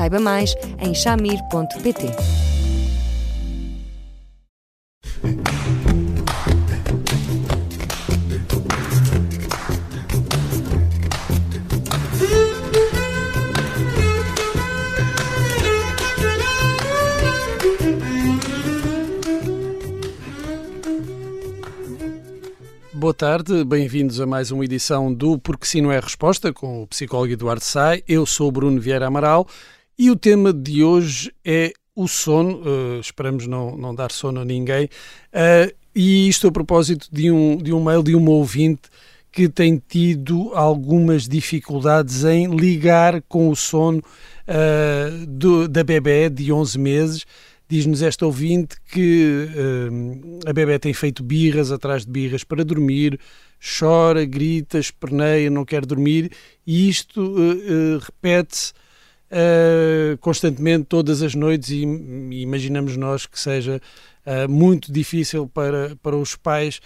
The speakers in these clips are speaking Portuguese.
Saiba mais em chamir.pt. Boa tarde, bem-vindos a mais uma edição do Porque Sim Não é Resposta com o psicólogo Eduardo Sai. Eu sou Bruno Vieira Amaral e o tema de hoje é o sono. Uh, esperamos não, não dar sono a ninguém. Uh, e isto a propósito de um, de um mail de uma ouvinte que tem tido algumas dificuldades em ligar com o sono uh, do, da bebê de 11 meses Diz-nos esta ouvinte que uh, a bebê tem feito birras atrás de birras para dormir, chora, grita, esperneia, não quer dormir e isto uh, uh, constantemente todas as noites e, e, imaginamos nós que seja muito difícil para, para os pais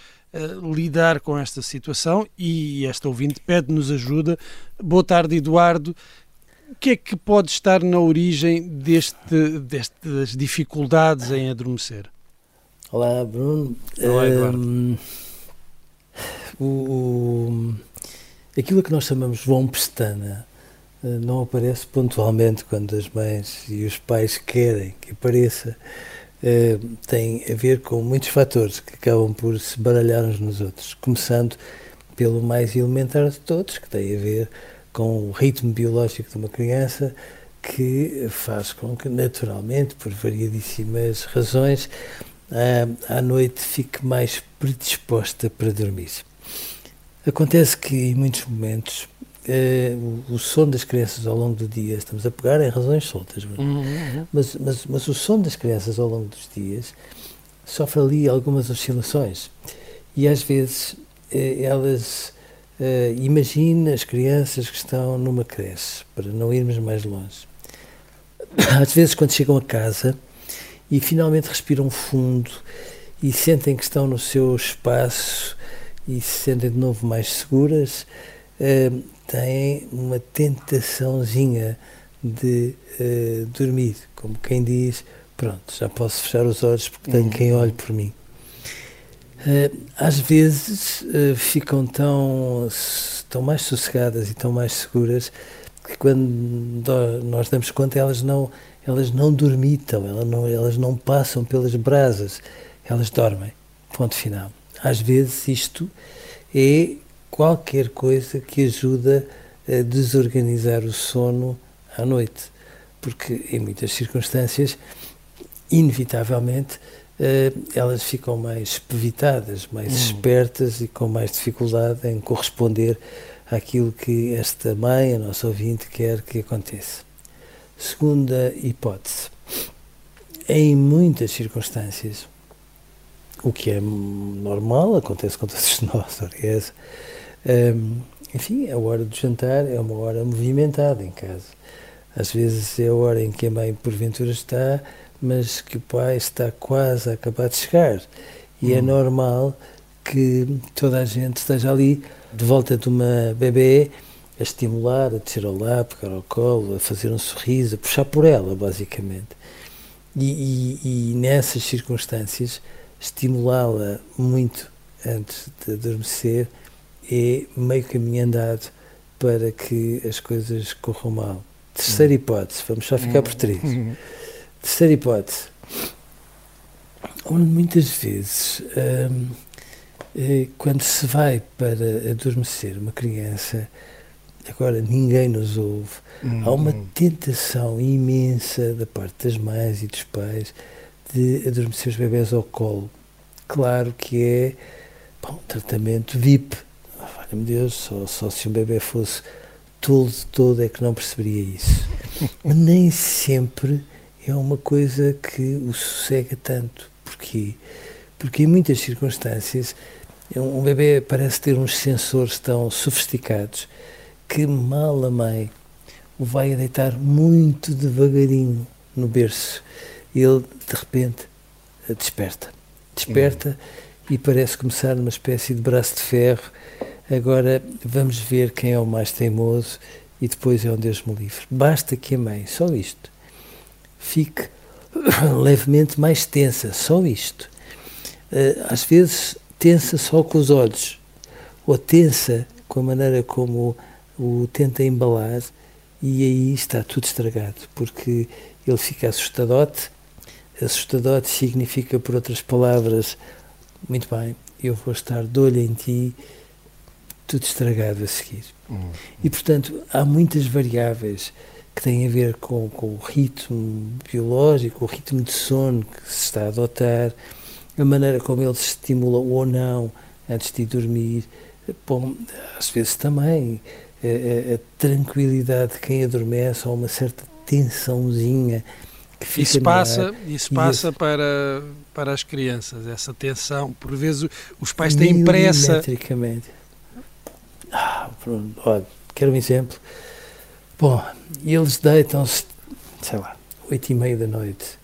lidar com esta situação e esta ouvinte pede-nos ajuda. Boa tarde, Eduardo. O que é que pode estar na origem deste, destas dificuldades em adormecer? Olá, Bruno. Olá, Eduardo. Um, o, o, aquilo que nós chamamos vão pestana não aparece pontualmente quando as mães e os pais querem que apareça. Uh, tem a ver com muitos fatores que acabam por se baralhar uns nos outros, começando pelo mais elementar de todos, que tem a ver com o ritmo biológico de uma criança que faz com que, naturalmente, por variadíssimas razões, à noite fique mais predisposta para dormir. Acontece que, em muitos momentos, eh, o, sono das crianças ao longo do dia, estamos a pegar em razões soltas, uhum, uhum. Mas, mas, mas o sono das crianças ao longo dos dias sofre ali algumas oscilações e às vezes eh, elas Uh, imagine as crianças que estão numa creche, para não irmos mais longe. Às vezes, quando chegam a casa e finalmente respiram fundo e sentem que estão no seu espaço e se sentem de novo mais seguras, têm uma tentaçãozinha de uh, dormir, como quem diz: Pronto, já posso fechar os olhos porque tenho quem olhe por mim. Eh, às vezes eh, ficam tão, tão mais sossegadas e tão mais seguras que quando nós damos conta elas não, elas não dormitam, elas não, elas não passam pelas brasas, elas dormem. Ponto final. Às vezes isto é qualquer coisa que ajuda a desorganizar o sono à noite, porque em muitas circunstâncias, inevitavelmente, eh, elas ficam mais pevitadas, mais hum. espertas e com mais dificuldade em corresponder àquilo que esta mãe, a nossa ouvinte, quer que aconteça. Segunda hipótese. Em muitas circunstâncias, o que é normal, acontece com todos nós, aliás, um, enfim, a hora do jantar é uma hora movimentada em casa. Às vezes é a hora em que a mãe, porventura, está mas que o pai está quase a acabar de chegar. E é hum. é normal que toda a gente esteja ali de volta de uma bebê a estimular, a descer ao lado, pegar ao colo, a fazer um sorriso, a puxar por ela, basicamente. E, e, e nessas circunstâncias, estimulá-la muito antes de adormecer é meio caminho andado para que as coisas corram mal. Terceira hum. hipótese, vamos só ficar por três. Terceira hipótese, onde muitas vezes, hum, eh, quando se vai para adormecer uma criança, agora ninguém nos ouve, há uma uhum. tentação imensa da parte das mães e dos pais de adormecer os bebés ao colo. Claro que é bom, tratamento VIP. Oh, meu Deus, só, só se um bebê fosse todo, todo é que não perceberia isso. Nem sempre é uma coisa que o sossega tanto. Porquê? Porque em muitas circunstâncias um bebê parece ter uns sensores tão sofisticados que mal a mãe o vai a deitar muito devagarinho no berço. Ele, de repente, desperta. Desperta uhum. e parece começar numa espécie de braço de ferro. Agora vamos ver quem é o mais teimoso e depois é um Deus me livre. Basta que a mãe, só isto, fique levemente mais tensa, só isto. Eh, às vezes tensa só com os olhos, ou tensa com a maneira como o tenta embalar, e aí está tudo estragado, porque ele fica assustadote. Assustadote significa, por outras palavras, muito bem, eu vou estar de olho em ti, tudo estragado a seguir. Uhum. E, portanto, há muitas variáveis que têm a ver com, com o ritmo biológico, o ritmo de sono que se está a adotar, a maneira como ele se estimula ou não antes de dormir. Bom, às vezes também a, a, a tranquilidade de quem adormece ou uma certa tensãozinha que fica isso passa isso passa esse... para para as crianças essa tensão por vezes os pais têm pressa ah, pronto, quero um exemplo bom eles deitam-se sei lá oito e meia da noite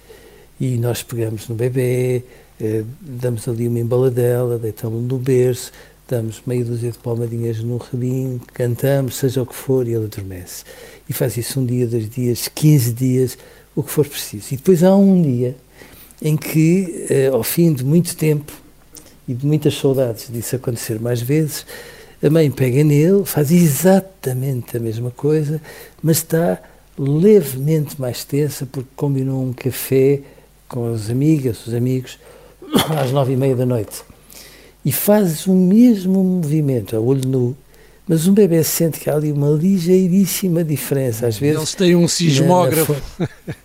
e nós pegamos no bebê eh, damos ali uma embaladela deitamos no berço damos meia dúzia de palmadinhas no rabinho, cantamos, seja o que for, e ele adormece. E faz isso um dia, dois dias, 15 dias, o que for preciso. E depois há um dia em que, eh, ao fim de muito tempo e de muitas saudades disso acontecer mais vezes, a mãe pega nele, faz exatamente a mesma coisa, mas está levemente mais tensa porque combinou um café com as amigas, os amigos, às nove e meia da noite e fazes o mesmo movimento a olho nu, mas um bebê sente que há ali uma ligeiríssima diferença. Às vezes. Eles têm um sismógrafo na, na...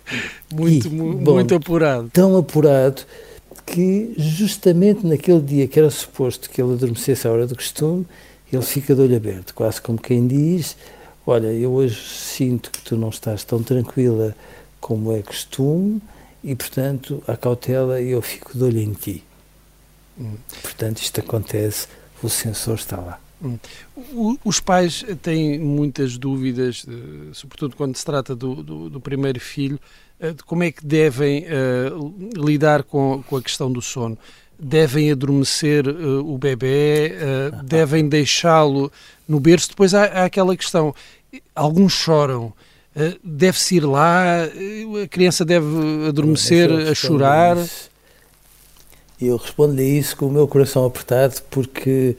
muito, e, bom, muito apurado. Tão apurado que, justamente naquele dia que era suposto que ele adormecesse à hora do costume, ele fica de olho aberto, quase como quem diz: Olha, eu hoje sinto que tu não estás tão tranquila como é costume, e portanto, a cautela, eu fico de olho em ti. Portanto, isto acontece, o sensor está lá. Hum. Os pais têm muitas dúvidas, eh, sobretudo quando se trata do, do, do primeiro filho, eh, de como é que devem uh, lidar com, com a questão do sono. Devem adormecer uh, o bebê, uh, devem deixá-lo no berço. Depois há, há, aquela questão: alguns choram, deve-se ir lá, a criança deve adormecer a chorar. E eu respondo-lhe isso com o meu coração apertado, porque,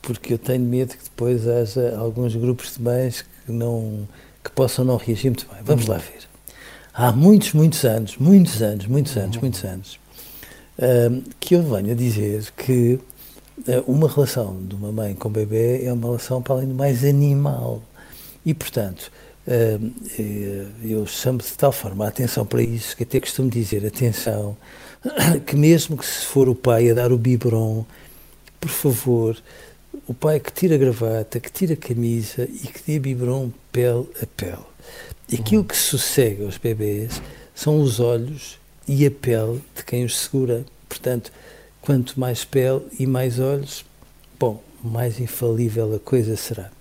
porque eu tenho medo que depois haja alguns grupos de mães que, não, que possam não reagir muito bem. Vamos lá ver. Há muitos, muitos anos, muitos anos, muitos anos, muitos anos, que eu venho a dizer que uh, uma relação de uma mãe com o bebê é uma relação, para além do mais, animal. E, portanto, uh, eu chamo de tal forma a atenção para isso, que até costumo dizer, atenção, que mesmo que se for o pai a dar o biberon, por favor, o pai que tira a gravata, que tira a camisa e que dê biberon pele a pele. Aquilo que sossega aos bebês são os olhos e a pele de quem os segura. Portanto, quanto mais pele e mais olhos, bom, mais infalível a coisa será.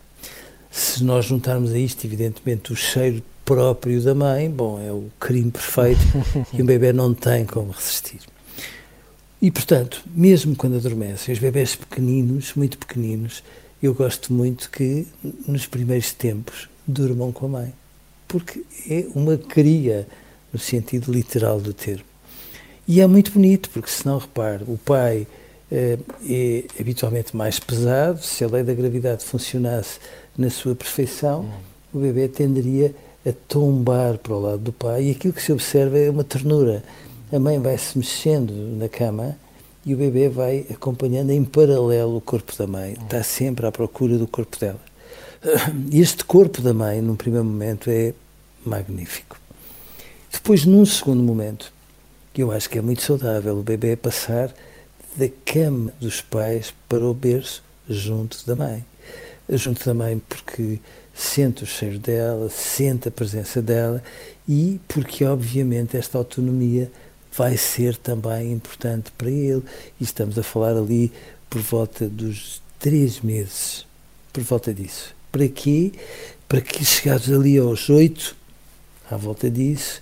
Se nós juntarmos a isto, evidentemente, o cheiro próprio da mãe, bom, é o crime perfeito e um bebê não tem como resistir. E, portanto, mesmo quando adormecem, os bebés pequeninos, muito pequeninos, eu gosto muito que nos primeiros tempos durmam com a mãe, porque é uma cria, no sentido literal do termo. E é muito bonito, porque se não repare, o pai eh, é habitualmente mais pesado, se a lei da gravidade funcionasse na sua perfeição, hum. o bebê tenderia a tombar para o lado do pai e aquilo que se observa é uma ternura. A mãe vai se mexendo na cama e o bebê vai acompanhando em paralelo o corpo da mãe, está sempre à procura do corpo dela. Este corpo da mãe, num primeiro momento, é magnífico. Depois, num segundo momento, que eu acho que é muito saudável, o bebê passar da cama dos pais para o berço junto da mãe. junto da mãe porque sente o cheiro dela, sente a presença dela e porque, obviamente, esta autonomia vai ser também importante para ele. E estamos a falar ali por volta dos três meses, por volta disso. Para quê? Para que chegados ali aos oito, à volta disso,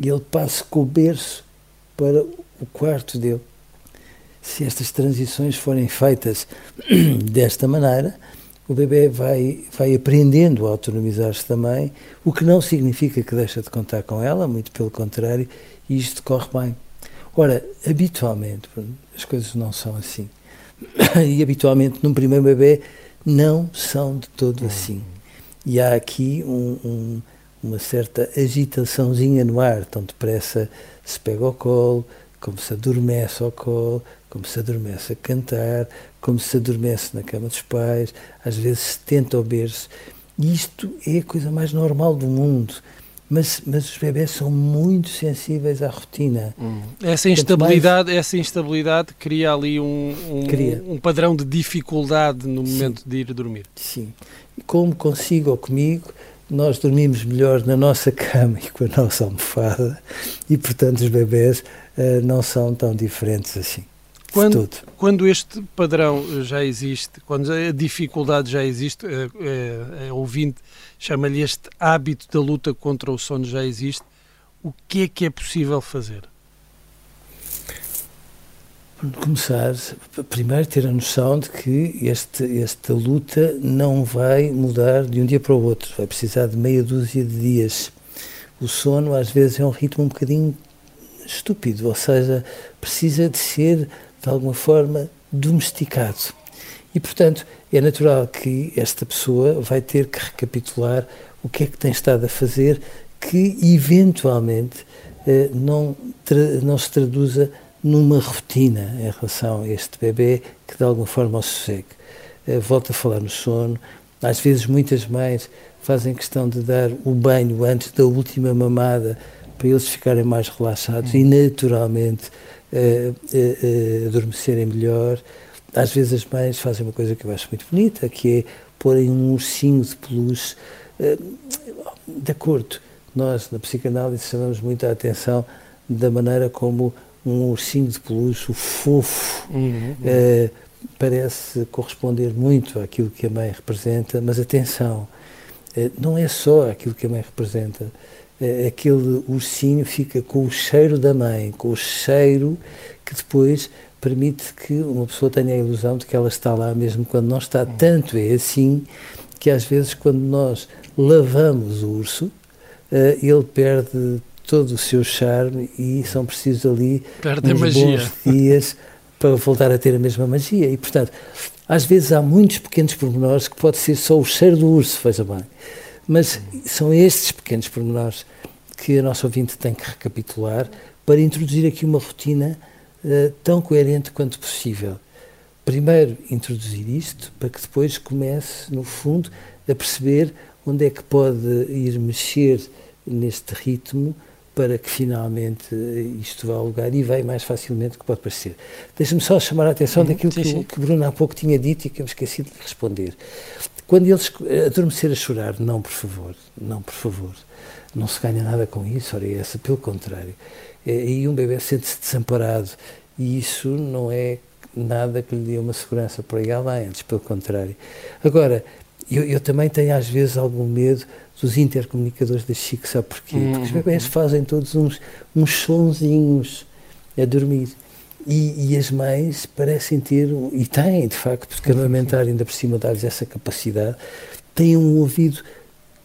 ele passe com o berço para o quarto dele. Se estas transições forem feitas desta maneira, o bebê vai, vai aprendendo a autonomizar-se também, o que não significa que deixa de contar com ela, muito pelo contrário, e isto corre bem. Ora, habitualmente, as coisas não são assim. E habitualmente, num primeiro bebê, não são de todo uhum. assim. E há aqui um, um, uma certa agitaçãozinha no ar, tão depressa se pega ao colo, como se adormece ao colo, como se adormece a cantar, como se adormece na cama dos pais, às vezes se tenta ao berço. E isto é a coisa mais normal do mundo. Mas, mas os bebés são muito sensíveis à rotina. Hum. Essa instabilidade, mais... essa instabilidade cria ali um, um, cria. um padrão de dificuldade no momento Sim. de ir dormir. Sim. Como consigo ou comigo, nós dormimos melhor na nossa cama e com a nossa almofada e, portanto, os bebés uh, não são tão diferentes assim. Quando, quando, este padrão já existe, quando a dificuldade já existe, é, é, ouvinte chama-lhe este hábito da luta contra o sono já existe, o que é que é possível fazer? Começar, primeiro ter a noção de que este, esta luta não vai mudar de um dia para o outro, vai precisar de meia dúzia de dias. O sono às vezes é um ritmo um bocadinho estúpido, ou seja, precisa de ser de alguma forma domesticado. E, portanto, é natural que esta pessoa vai ter que recapitular o que é que tem estado a fazer que, eventualmente, eh, não, não se traduza numa rotina em relação a este bebê que, de alguma forma, o sossegue. Eh, volto a falar no sono. Às vezes, muitas mães fazem questão de dar o banho antes da última mamada para eles ficarem mais relaxados e, naturalmente, uh, adormecerem melhor. Às vezes as mães fazem uma coisa que eu acho muito bonita, que é porem um ursinho de peluche. de acordo, nós na psicanálise chamamos muito a atenção da maneira como um ursinho de peluche, o fofo, uhum, uhum. parece corresponder muito àquilo que a mãe representa, mas atenção, não é só aquilo que a mãe representa é, aquele ursinho fica com o cheiro da mãe, com o cheiro que depois permite que uma pessoa tenha a ilusão de que ela está lá mesmo quando não está. Tanto é assim que às vezes quando nós lavamos o urso, uh, ele perde todo o seu charme e são precisos ali perde uns bons dias para voltar a ter a mesma magia. E, portanto, às vezes há muitos pequenos pormenores que pode ser só o cheiro do urso, veja bem. Mas são estes pequenos pormenores que a nossa ouvinte tem que recapitular para introduzir aqui uma rotina uh, tão coerente quanto possível. Primeiro, introduzir isto para que depois comece, no fundo, a perceber onde é que pode ir mexer neste ritmo para que finalmente isto vá ao lugar e vai mais facilmente do que pode parecer. Deixa-me só chamar a atenção uhum, daquilo sim, que, sim. que Bruno há pouco tinha dito e que eu me esqueci de responder. Quando eles adormecer a chorar, não, por favor, não, por favor. Não se ganha nada com isso, ora, é essa, pelo contrário. É, e um bebê sente-se desamparado e isso não é nada que lhe dê uma segurança para ir lá antes, pelo contrário. Agora, eu, eu, também tenho às vezes algum medo dos intercomunicadores da Chico, sabe porquê? Porque os uhum. bebés fazem todos uns, uns sonzinhos a dormir. E, e, as mães parecem ter, e têm de facto, porque amamentar ainda por cima dá-lhes essa capacidade, têm um ouvido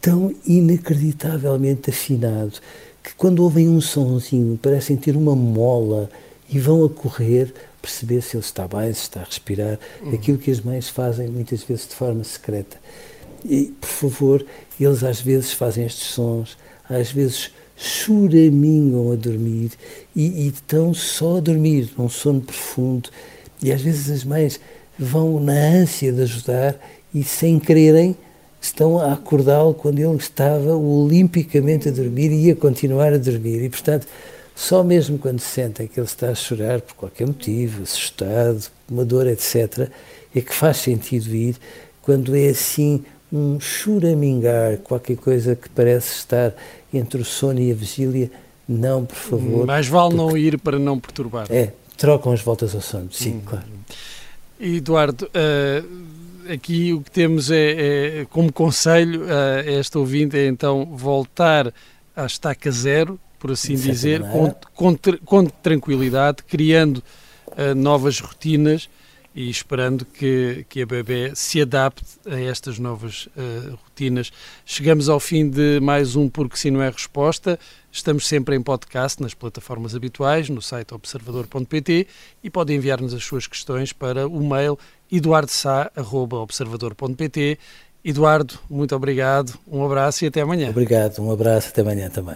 tão inacreditavelmente afinado que quando ouvem um sonzinho parecem ter uma mola e vão a correr perceber se ele está bem, se está a respirar, uhum. aquilo que as mães fazem muitas vezes de forma secreta. E, por favor, eles às vezes fazem estes sons, às vezes choramingam a dormir e, estão só a dormir, num sono profundo. E às vezes as mães vão na ânsia de ajudar e, sem quererem, estão a acordá-lo quando ele estava olimpicamente a dormir e ia continuar a dormir. E, portanto, só mesmo quando sentem que ele está a chorar por qualquer motivo, assustado, uma dor, etc., é que faz sentido ir quando é assim um churamingar, qualquer coisa que parece estar entre o sono e a vigília, não, por favor. Mais vale não ir para não perturbar. É, trocam as voltas ao sono, sim, hum. claro. Eduardo, uh, aqui o que temos é, é como conselho a uh, esta ouvinte é então voltar à estaca zero, por assim dizer, com, com, com, tranquilidade, criando uh, novas rotinas e esperando que, que a bebê se adapte a estas novas uh, rotinas. Chegamos ao fim de mais um Porque Se Não É Resposta. Estamos sempre em podcast nas plataformas habituais, no site observador.pt e podem enviar-nos as suas questões para o mail eduardosá.observador.pt. Eduardo, muito obrigado, um abraço e até amanhã. Obrigado, um abraço, até amanhã também.